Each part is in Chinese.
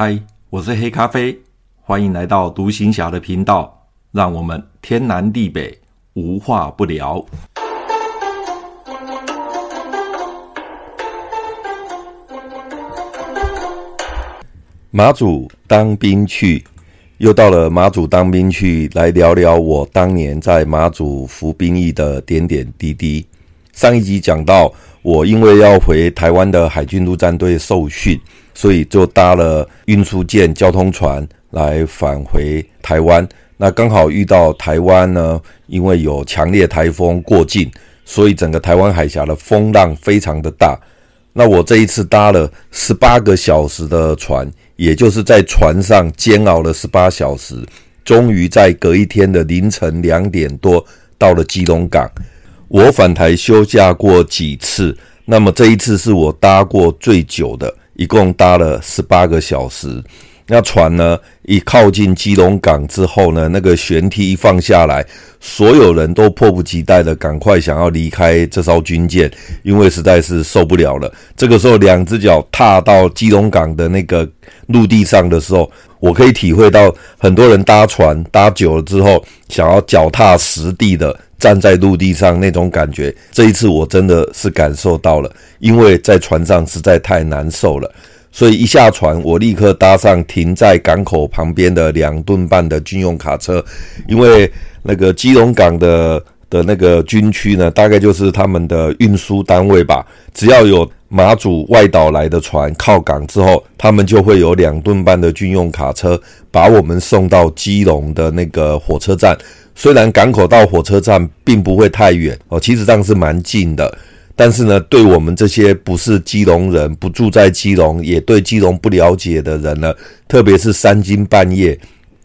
嗨，我是黑咖啡，欢迎来到独行侠的频道，让我们天南地北无话不聊。马祖当兵去，又到了马祖当兵去，来聊聊我当年在马祖服兵役的点点滴滴。上一集讲到，我因为要回台湾的海军陆战队受训，所以就搭了运输舰交通船来返回台湾。那刚好遇到台湾呢，因为有强烈台风过境，所以整个台湾海峡的风浪非常的大。那我这一次搭了十八个小时的船。也就是在船上煎熬了十八小时，终于在隔一天的凌晨两点多到了基隆港。我返台休假过几次，那么这一次是我搭过最久的，一共搭了十八个小时。那船呢，一靠近基隆港之后呢，那个舷梯一放下来，所有人都迫不及待的赶快想要离开这艘军舰，因为实在是受不了了。这个时候，两只脚踏到基隆港的那个陆地上的时候，我可以体会到很多人搭船搭久了之后，想要脚踏实地的站在陆地上那种感觉。这一次我真的是感受到了，因为在船上实在太难受了。所以一下船，我立刻搭上停在港口旁边的两吨半的军用卡车，因为那个基隆港的的那个军区呢，大概就是他们的运输单位吧。只要有马祖外岛来的船靠港之后，他们就会有两吨半的军用卡车把我们送到基隆的那个火车站。虽然港口到火车站并不会太远哦，其实上是蛮近的。但是呢，对我们这些不是基隆人、不住在基隆、也对基隆不了解的人呢，特别是三更半夜，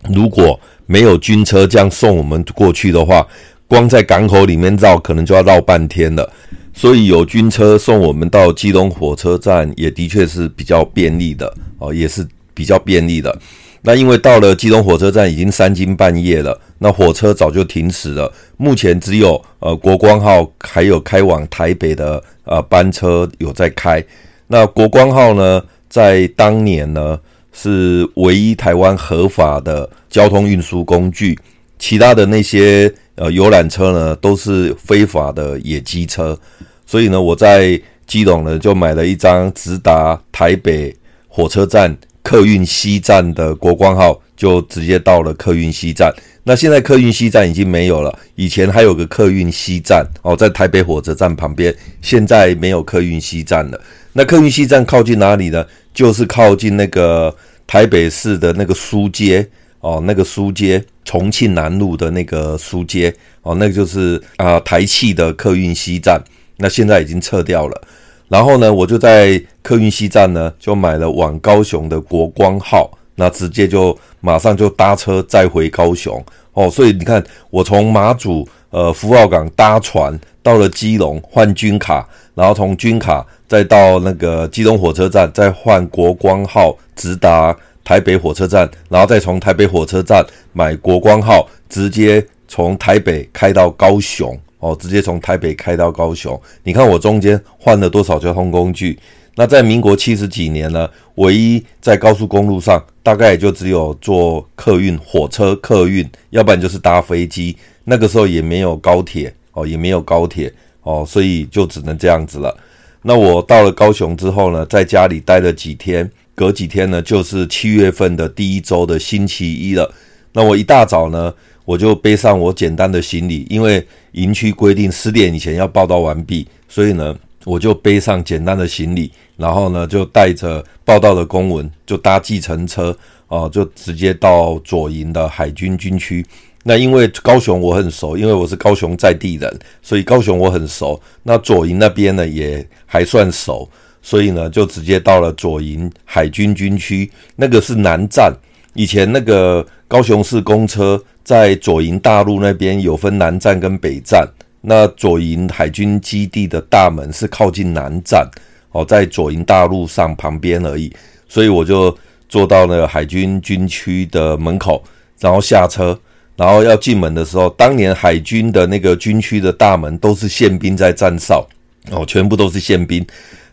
如果没有军车这样送我们过去的话，光在港口里面绕，可能就要绕半天了。所以有军车送我们到基隆火车站，也的确是比较便利的哦，也是比较便利的。那因为到了基隆火车站已经三更半夜了，那火车早就停驶了。目前只有呃国光号还有开往台北的呃班车有在开。那国光号呢，在当年呢是唯一台湾合法的交通运输工具，其他的那些呃游览车呢都是非法的野鸡车。所以呢，我在基隆呢就买了一张直达台北火车站。客运西站的国光号就直接到了客运西站。那现在客运西站已经没有了，以前还有个客运西站哦，在台北火车站旁边。现在没有客运西站了。那客运西站靠近哪里呢？就是靠近那个台北市的那个书街哦，那个书街，重庆南路的那个书街哦，那个就是啊台汽的客运西站。那现在已经撤掉了。然后呢，我就在客运西站呢，就买了往高雄的国光号，那直接就马上就搭车再回高雄哦。所以你看，我从马祖呃福澳港搭船到了基隆换军卡，然后从军卡再到那个基隆火车站再换国光号直达台北火车站，然后再从台北火车站买国光号，直接从台北开到高雄。哦，直接从台北开到高雄，你看我中间换了多少交通工具？那在民国七十几年呢，唯一在高速公路上，大概也就只有坐客运火车客运，要不然就是搭飞机。那个时候也没有高铁哦，也没有高铁哦，所以就只能这样子了。那我到了高雄之后呢，在家里待了几天，隔几天呢，就是七月份的第一周的星期一了。那我一大早呢，我就背上我简单的行李，因为营区规定十点以前要报到完毕，所以呢，我就背上简单的行李，然后呢，就带着报到的公文，就搭计程车哦，就直接到左营的海军军区。那因为高雄我很熟，因为我是高雄在地人，所以高雄我很熟。那左营那边呢也还算熟，所以呢，就直接到了左营海军军区，那个是南站。以前那个高雄市公车在左营大路那边有分南站跟北站，那左营海军基地的大门是靠近南站哦，在左营大路上旁边而已，所以我就坐到了海军军区的门口，然后下车，然后要进门的时候，当年海军的那个军区的大门都是宪兵在站哨哦，全部都是宪兵。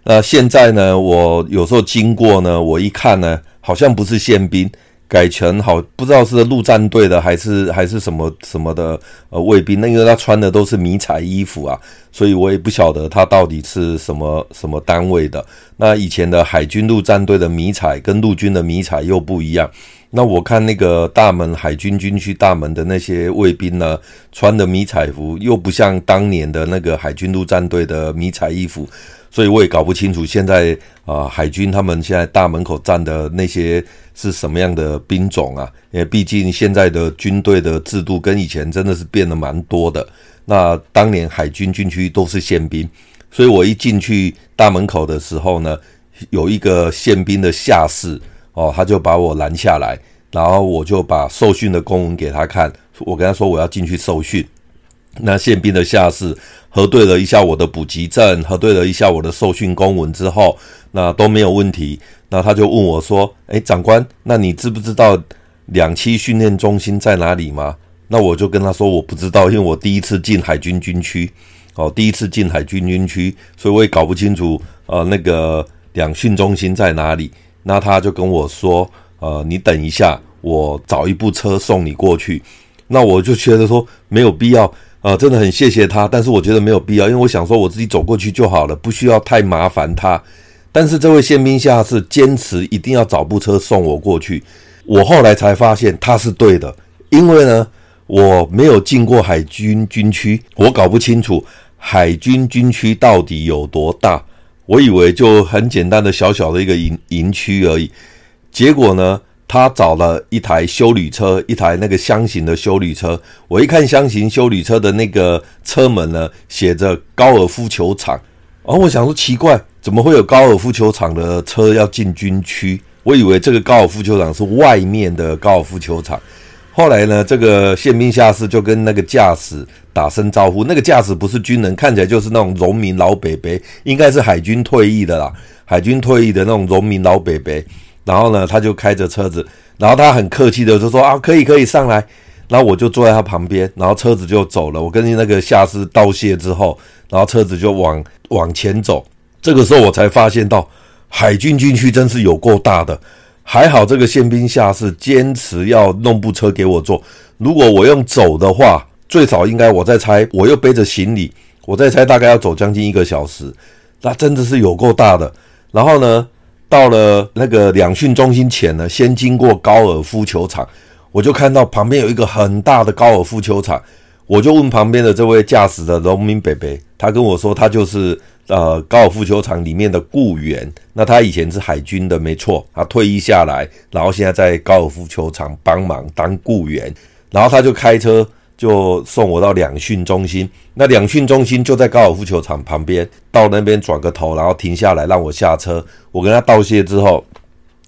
那现在呢，我有时候经过呢，我一看呢，好像不是宪兵。改成好，不知道是陆战队的还是还是什么什么的呃卫兵，那因为他穿的都是迷彩衣服啊，所以我也不晓得他到底是什么什么单位的。那以前的海军陆战队的迷彩跟陆军的迷彩又不一样。那我看那个大门海军军区大门的那些卫兵呢，穿的迷彩服又不像当年的那个海军陆战队的迷彩衣服。所以我也搞不清楚现在啊、呃，海军他们现在大门口站的那些是什么样的兵种啊？因为毕竟现在的军队的制度跟以前真的是变得蛮多的。那当年海军军区都是宪兵，所以我一进去大门口的时候呢，有一个宪兵的下士哦，他就把我拦下来，然后我就把受训的公文给他看，我跟他说我要进去受训。那宪兵的下士。核对了一下我的补给证，核对了一下我的受训公文之后，那都没有问题。那他就问我说：“诶，长官，那你知不知道两栖训练中心在哪里吗？”那我就跟他说：“我不知道，因为我第一次进海军军区，哦，第一次进海军军区，所以我也搞不清楚，呃，那个两训中心在哪里。”那他就跟我说：“呃，你等一下，我找一部车送你过去。”那我就觉得说没有必要。啊、真的很谢谢他，但是我觉得没有必要，因为我想说我自己走过去就好了，不需要太麻烦他。但是这位宪兵下士坚持一定要找部车送我过去，我后来才发现他是对的，因为呢，我没有进过海军军区，我搞不清楚海军军区到底有多大，我以为就很简单的小小的一个营营区而已，结果呢，他找了一台修旅车，一台那个厢型的修旅车。我一看厢型修旅车的那个车门呢，写着高尔夫球场。然后我想说奇怪，怎么会有高尔夫球场的车要进军区？我以为这个高尔夫球场是外面的高尔夫球场。后来呢，这个宪兵下士就跟那个驾驶打声招呼。那个驾驶不是军人，看起来就是那种农民老伯伯，应该是海军退役的啦，海军退役的那种农民老伯伯。然后呢，他就开着车子，然后他很客气的就说啊，可以可以上来。然后我就坐在他旁边，然后车子就走了。我跟那个下士道谢之后，然后车子就往往前走。这个时候我才发现到，海军军区真是有够大的。还好这个宪兵下士坚持要弄部车给我坐。如果我用走的话，最少应该我在猜，我又背着行李，我在猜大概要走将近一个小时。那真的是有够大的。然后呢，到了那个两训中心前呢，先经过高尔夫球场，我就看到旁边有一个很大的高尔夫球场，我就问旁边的这位驾驶的农民伯伯，他跟我说他就是呃高尔夫球场里面的雇员，那他以前是海军的，没错，他退役下来，然后现在在高尔夫球场帮忙当雇员，然后他就开车。就送我到两训中心，那两训中心就在高尔夫球场旁边，到那边转个头，然后停下来让我下车。我跟他道谢之后，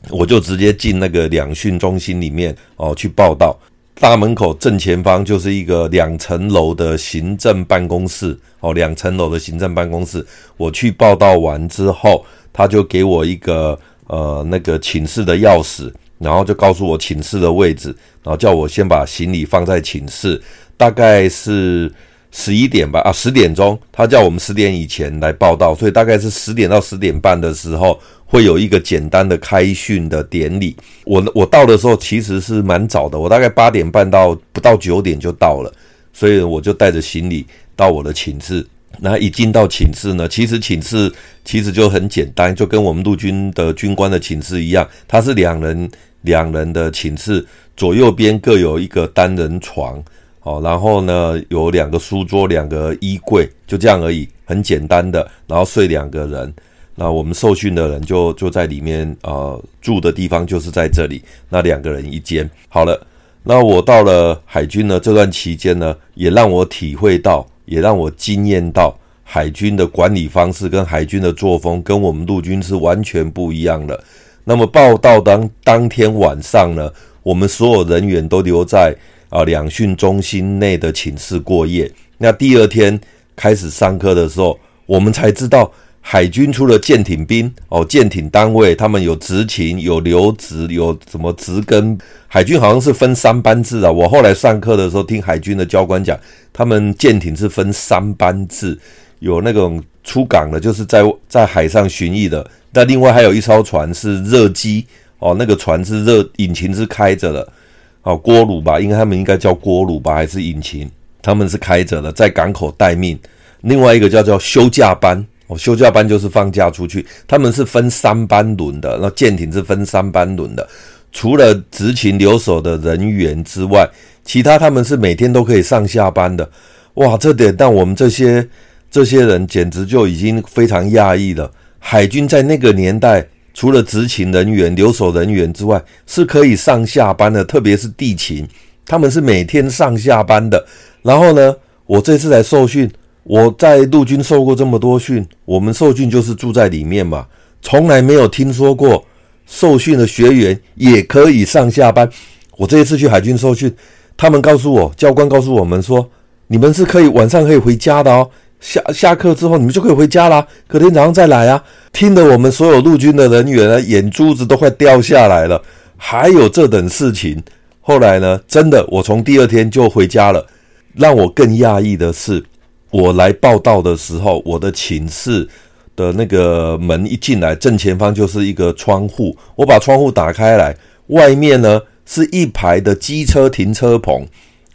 我就直接进那个两训中心里面哦去报到。大门口正前方就是一个两层楼的行政办公室哦，两层楼的行政办公室。我去报到完之后，他就给我一个呃那个寝室的钥匙，然后就告诉我寝室的位置，然后叫我先把行李放在寝室。大概是十一点吧，啊，十点钟，他叫我们十点以前来报到，所以大概是十点到十点半的时候会有一个简单的开训的典礼。我我到的时候其实是蛮早的，我大概八点半到不到九点就到了，所以我就带着行李到我的寝室。那一进到寝室呢，其实寝室其实就很简单，就跟我们陆军的军官的寝室一样，它是两人两人的寝室，左右边各有一个单人床。好，然后呢，有两个书桌，两个衣柜，就这样而已，很简单的。然后睡两个人，那我们受训的人就就在里面，呃，住的地方就是在这里，那两个人一间。好了，那我到了海军呢，这段期间呢，也让我体会到，也让我惊艳到海军的管理方式跟海军的作风跟我们陆军是完全不一样的。那么报道当当天晚上呢，我们所有人员都留在。啊，两训中心内的寝室过夜。那第二天开始上课的时候，我们才知道海军除了舰艇兵哦，舰艇单位他们有执勤、有留职、有什么职跟。海军好像是分三班制啊。我后来上课的时候听海军的教官讲，他们舰艇是分三班制，有那种出港的，就是在在海上巡弋的。那另外还有一艘船是热机哦，那个船是热引擎是开着的，哦，锅炉吧，应该他们应该叫锅炉吧，还是引擎？他们是开着的，在港口待命。另外一个叫做休假班哦，休假班就是放假出去，他们是分三班轮的，那舰艇是分三班轮的。除了执勤留守的人员之外，其他他们是每天都可以上下班的。哇，这点让我们这些这些人简直就已经非常讶异了。海军在那个年代，除了执勤人员、留守人员之外，是可以上下班的，特别是地勤，他们是每天上下班的。然后呢，我这次来受训，我在陆军受过这么多训，我们受训就是住在里面嘛，从来没有听说过。受训的学员也可以上下班。我这一次去海军受训，他们告诉我，教官告诉我们说，你们是可以晚上可以回家的哦。下下课之后，你们就可以回家啦，隔天早上再来啊。听得我们所有陆军的人员呢，眼珠子都快掉下来了。还有这等事情。后来呢，真的，我从第二天就回家了。让我更讶异的是，我来报到的时候，我的寝室。的那个门一进来，正前方就是一个窗户。我把窗户打开来，外面呢是一排的机车停车棚。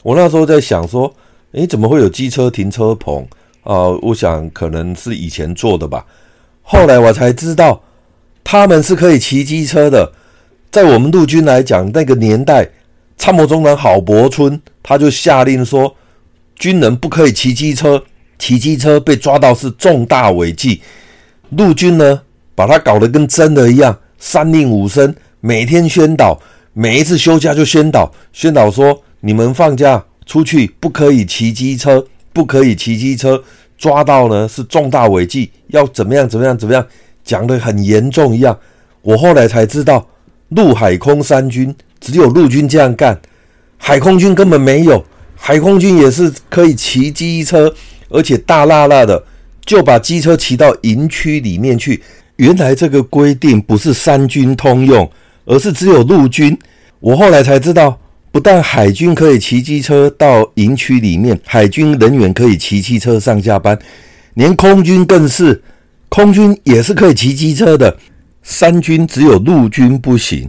我那时候在想说，诶，怎么会有机车停车棚？呃，我想可能是以前做的吧。后来我才知道，他们是可以骑机车的。在我们陆军来讲，那个年代，参谋总长郝柏村他就下令说，军人不可以骑机车，骑机车被抓到是重大违纪。陆军呢，把它搞得跟真的一样，三令五申，每天宣导，每一次休假就宣导，宣导说你们放假出去不可以骑机车，不可以骑机车，抓到呢是重大违纪，要怎么样怎么样怎么样，讲得很严重一样。我后来才知道，陆海空三军只有陆军这样干，海空军根本没有，海空军也是可以骑机车，而且大辣辣的。就把机车骑到营区里面去。原来这个规定不是三军通用，而是只有陆军。我后来才知道，不但海军可以骑机车到营区里面，海军人员可以骑机车上下班，连空军更是，空军也是可以骑机车的。三军只有陆军不行。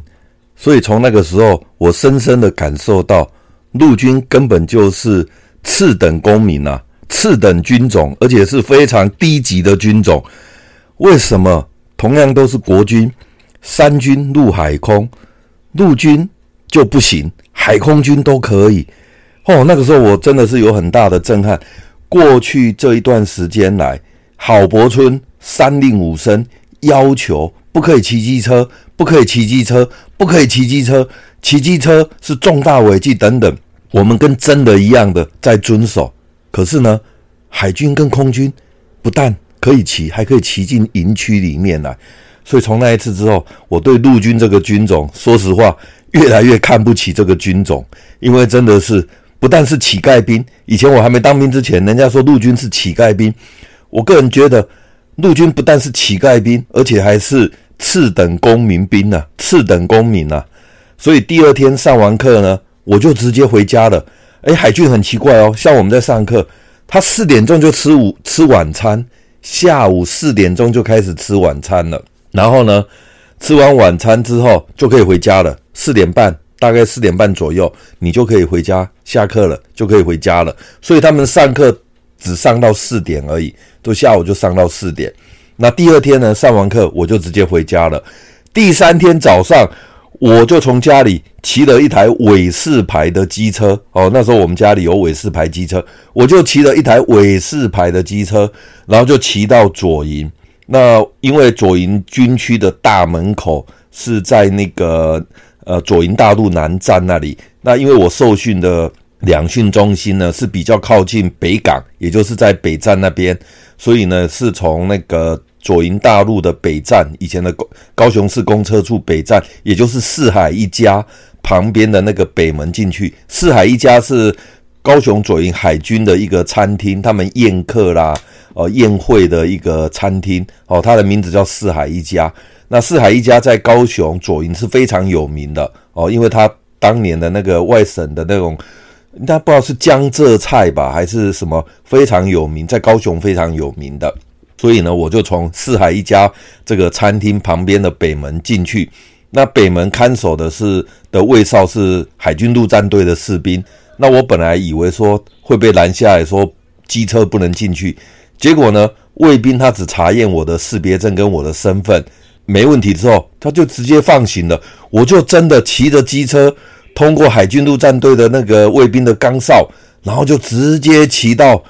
所以从那个时候，我深深的感受到，陆军根本就是次等公民、啊。次等军种，而且是非常低级的军种。为什么？同样都是国军，三军陆海空，陆军就不行，海空军都可以。哦，那个时候我真的是有很大的震撼。过去这一段时间来，郝柏村三令五申，要求不可以骑机车，不可以骑机车，不可以骑机车，骑机车是重大违纪等等。我们跟真的一样的在遵守。可是呢，海军跟空军不但可以骑，还可以骑进营区里面来。所以从那一次之后，我对陆军这个军种，说实话，越来越看不起这个军种，因为真的是不但是乞丐兵。以前我还没当兵之前，人家说陆军是乞丐兵，我个人觉得陆军不但是乞丐兵，而且还是次等公民兵啊，次等公民啊。所以第二天上完课呢，我就直接回家了。诶，海军很奇怪哦，像我们在上课，他四点钟就吃午吃晚餐，下午四点钟就开始吃晚餐了。然后呢，吃完晚餐之后就可以回家了。四点半，大概四点半左右，你就可以回家下课了，就可以回家了。所以他们上课只上到四点而已，都下午就上到四点。那第二天呢，上完课我就直接回家了。第三天早上。我就从家里骑了一台伟士牌的机车哦，那时候我们家里有伟士牌机车，我就骑了一台伟士牌的机车，然后就骑到左营。那因为左营军区的大门口是在那个呃左营大路南站那里，那因为我受训的两训中心呢是比较靠近北港，也就是在北站那边，所以呢是从那个。左营大路的北站，以前的高雄市公车处北站，也就是四海一家旁边的那个北门进去。四海一家是高雄左营海军的一个餐厅，他们宴客啦，呃，宴会的一个餐厅哦，它的名字叫四海一家。那四海一家在高雄左营是非常有名的哦，因为他当年的那个外省的那种，他不知道是江浙菜吧，还是什么非常有名，在高雄非常有名的。所以呢，我就从四海一家这个餐厅旁边的北门进去。那北门看守的是的卫哨是海军陆战队的士兵。那我本来以为说会被拦下来说机车不能进去，结果呢，卫兵他只查验我的识别证跟我的身份没问题之后，他就直接放行了。我就真的骑着机车通过海军陆战队的那个卫兵的岗哨，然后就直接骑到。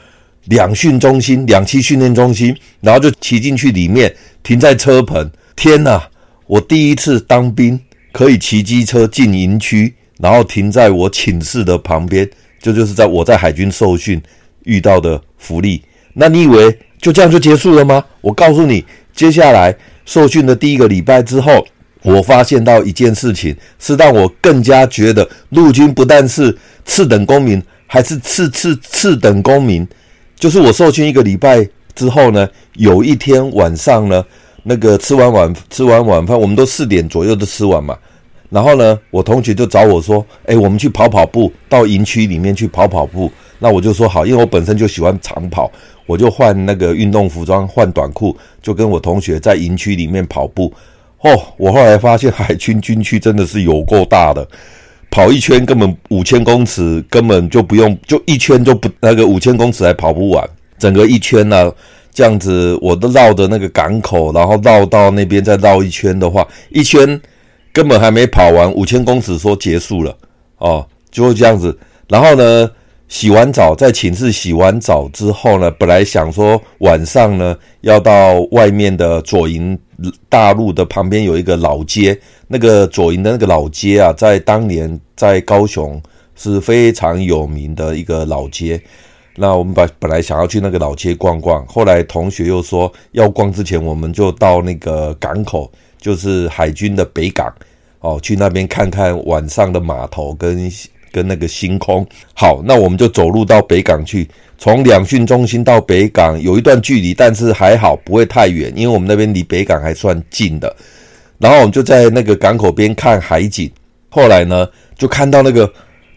两训中心、两栖训练中心，然后就骑进去里面，停在车棚。天哪！我第一次当兵，可以骑机车进营区，然后停在我寝室的旁边，这，就是在我在海军受训遇到的福利。那你以为就这样就结束了吗？我告诉你，接下来受训的第一个礼拜之后，我发现到一件事情，是让我更加觉得陆军不但是次等公民，还是次次次等公民。就是我受训一个礼拜之后呢，有一天晚上呢，那个吃完晚吃完晚饭，我们都四点左右都吃完嘛。然后呢，我同学就找我说：“哎，我们去跑跑步，到营区里面去跑跑步。”那我就说好，因为我本身就喜欢长跑，我就换那个运动服装，换短裤，就跟我同学在营区里面跑步。哦，我后来发现海军军区真的是有够大的。跑一圈根本五千公尺，根本就不用，就一圈就不那个五千公尺还跑不完。整个一圈呢、啊，这样子我都绕着那个港口，然后绕到那边再绕一圈的话，一圈根本还没跑完，五千公尺说结束了哦，就会这样子。然后呢，洗完澡在寝室洗完澡之后呢，本来想说晚上呢要到外面的左营大路的旁边有一个老街。那个左营的那个老街啊，在当年在高雄是非常有名的一个老街。那我们本本来想要去那个老街逛逛，后来同学又说要逛之前，我们就到那个港口，就是海军的北港哦，去那边看看晚上的码头跟跟那个星空。好，那我们就走路到北港去，从两训中心到北港有一段距离，但是还好不会太远，因为我们那边离北港还算近的。然后我们就在那个港口边看海景，后来呢，就看到那个，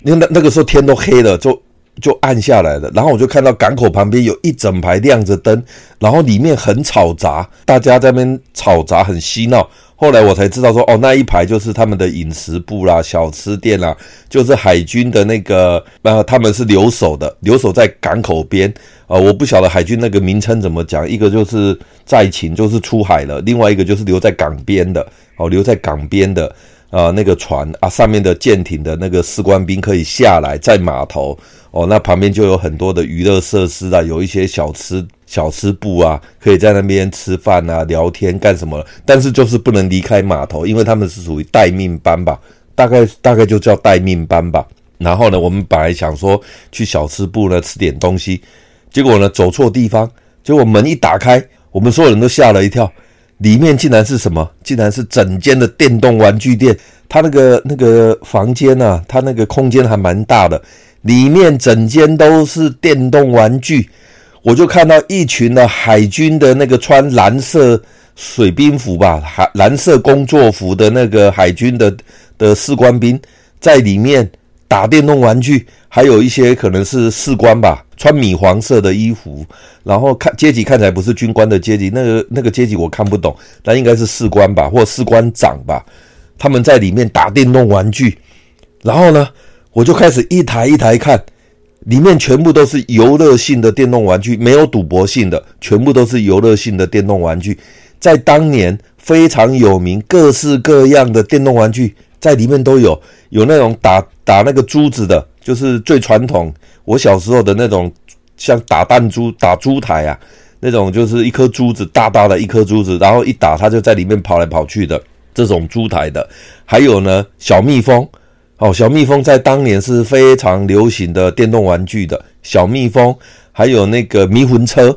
因为那那个时候天都黑了，就就暗下来了。然后我就看到港口旁边有一整排亮着灯，然后里面很吵杂，大家在那边吵杂很嬉闹。后来我才知道说，哦，那一排就是他们的饮食部啦、小吃店啦，就是海军的那个，呃，他们是留守的，留守在港口边啊、我不晓得海军那个名称怎么讲，一个就是在勤，就是出海了；另外一个就是留在港边的，哦，留在港边的啊、那个船啊，上面的舰艇的那个士官兵可以下来在码头，哦，那旁边就有很多的娱乐设施啊，有一些小吃。小吃部啊，可以在那边吃饭啊、聊天干什么？但是就是不能离开码头，因为他们是属于待命班吧，大概大概就叫待命班吧。然后呢，我们本来想说去小吃部呢吃点东西，结果呢走错地方，结果门一打开，我们所有人都吓了一跳，里面竟然是什么？竟然是整间的电动玩具店。他那个那个房间啊，他那个空间还蛮大的，里面整间都是电动玩具。我就看到一群的海军的那个穿蓝色水兵服吧，海蓝色工作服的那个海军的的士官兵在里面打电动玩具，还有一些可能是士官吧，穿米黄色的衣服，然后看阶级看起来不是军官的阶级，那个那个阶级我看不懂，但应该是士官吧，或士官长吧，他们在里面打电动玩具，然后呢，我就开始一台一台看。里面全部都是游乐性的电动玩具，没有赌博性的，全部都是游乐性的电动玩具。在当年非常有名，各式各样的电动玩具在里面都有。有那种打打那个珠子的，就是最传统，我小时候的那种，像打弹珠、打珠台啊，那种就是一颗珠子，大大的一颗珠子，然后一打它就在里面跑来跑去的这种珠台的。还有呢，小蜜蜂。哦，小蜜蜂在当年是非常流行的电动玩具的，小蜜蜂还有那个迷魂车，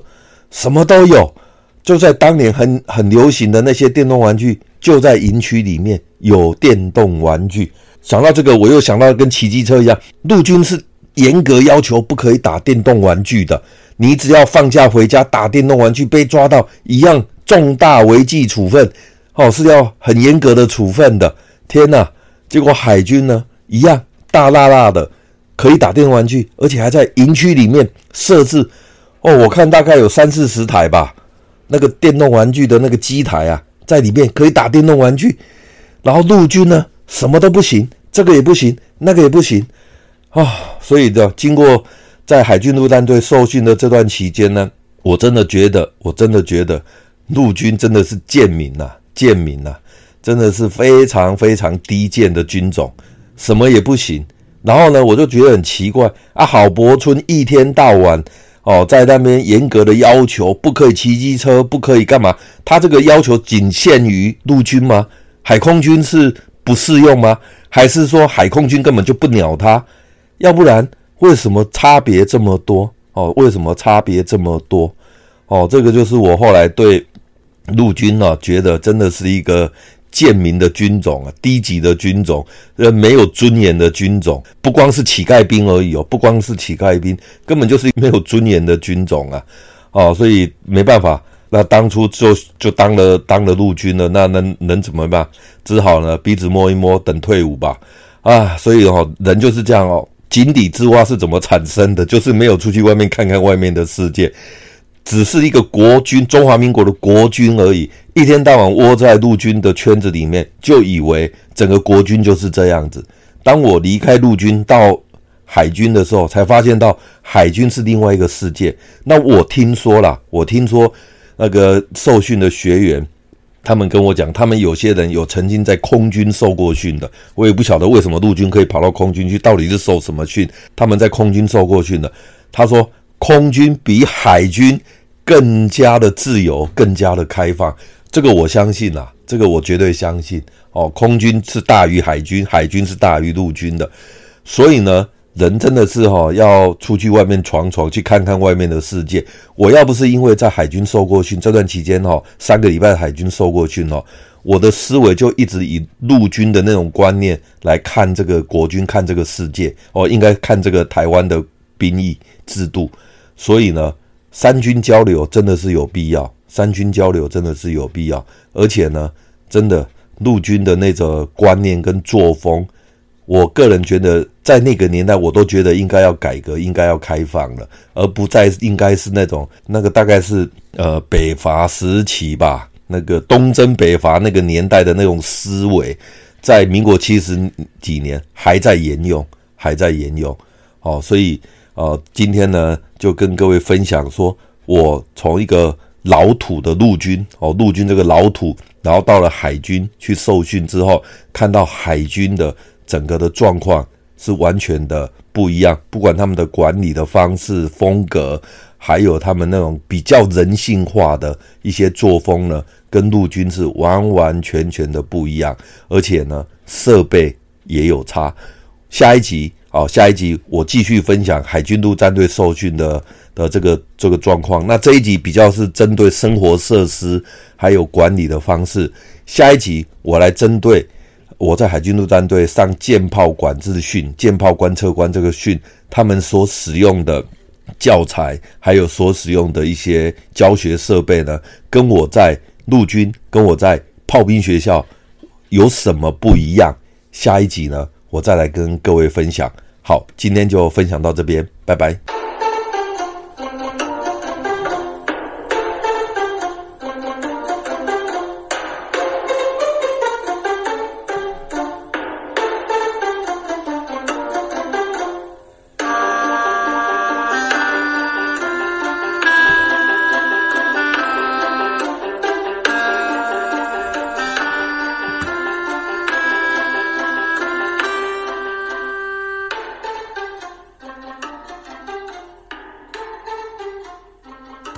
什么都有。就在当年很很流行的那些电动玩具，就在营区里面有电动玩具。想到这个，我又想到跟骑机车一样，陆军是严格要求不可以打电动玩具的。你只要放假回家打电动玩具被抓到，一样重大违纪处分。哦，是要很严格的处分的。天哪！结果海军呢？一样大辣辣的，可以打电动玩具，而且还在营区里面设置。哦，我看大概有三四十台吧。那个电动玩具的那个机台啊，在里面可以打电动玩具，然后陆军呢什么都不行，这个也不行，那个也不行啊、所以的经过在海军陆战队受训的这段期间呢，我真的觉得，我真的觉得陆军真的是贱民呐、啊，贱民呐、啊，真的是非常非常低贱的军种，什么也不行。然后呢，我就觉得很奇怪啊，郝柏村一天到晚哦，在那边严格的要求，不可以骑机车，不可以干嘛？他这个要求仅限于陆军吗？海空军是不适用吗？还是说海空军根本就不鸟他？要不然为什么差别这么多？哦，为什么差别这么多？哦，这个就是我后来对陆军呢、啊，觉得真的是一个。贱民的军种啊，低级的军种，呃，没有尊严的军种，不光是乞丐兵而已哦，不光是乞丐兵，根本就是没有尊严的军种啊，哦，所以没办法，那当初就就当了当了陆军了，那能能怎么办？只好呢鼻子摸一摸，等退伍吧，啊，所以哦，人就是这样哦，井底之蛙是怎么产生的？就是没有出去外面看看外面的世界。只是一个国军，中华民国的国军而已，一天到晚窝在陆军的圈子里面，就以为整个国军就是这样子。当我离开陆军到海军的时候，才发现到海军是另外一个世界。那我听说啦，我听说那个受训的学员，他们跟我讲，他们有些人有曾经在空军受过训的，我也不晓得为什么陆军可以跑到空军去，到底是受什么训？他们在空军受过训的，他说。空军比海军更加的自由，更加的开放，这个我相信啊，这个我绝对相信哦。空军是大于海军，海军是大于陆军的，所以呢，人真的是哈、哦、要出去外面闯闯，去看看外面的世界。我要不是因为在海军受过训，这段期间哈、哦，三个礼拜海军受过训哦，我的思维就一直以陆军的那种观念来看这个国军，看这个世界哦，应该看这个台湾的兵役制度。所以呢，三军交流真的是有必要，三军交流真的是有必要，而且呢，真的陆军的那个观念跟作风，我个人觉得在那个年代，我都觉得应该要改革，应该要开放了，而不再应该是那种那个大概是呃北伐时期吧，那个东征北伐那个年代的那种思维，在民国七十几年还在沿用，还在沿用，哦，所以。呃，今天呢，就跟各位分享说，我从一个老土的陆军哦，陆军这个老土，然后到了海军去受训之后，看到海军的整个的状况是完全的不一样，不管他们的管理的方式、风格，还有他们那种比较人性化的一些作风呢，跟陆军是完完全全的不一样，而且呢，设备也有差。下一集。好，下一集我继续分享海军陆战队受训的的这个这个状况。那这一集比较是针对生活设施还有管理的方式。下一集我来针对我在海军陆战队上舰炮管制训、舰炮观测官这个训，他们所使用的教材还有所使用的一些教学设备呢，跟我在陆军跟我在炮兵学校有什么不一样？下一集呢，我再来跟各位分享。好，今天就分享到这边，拜拜。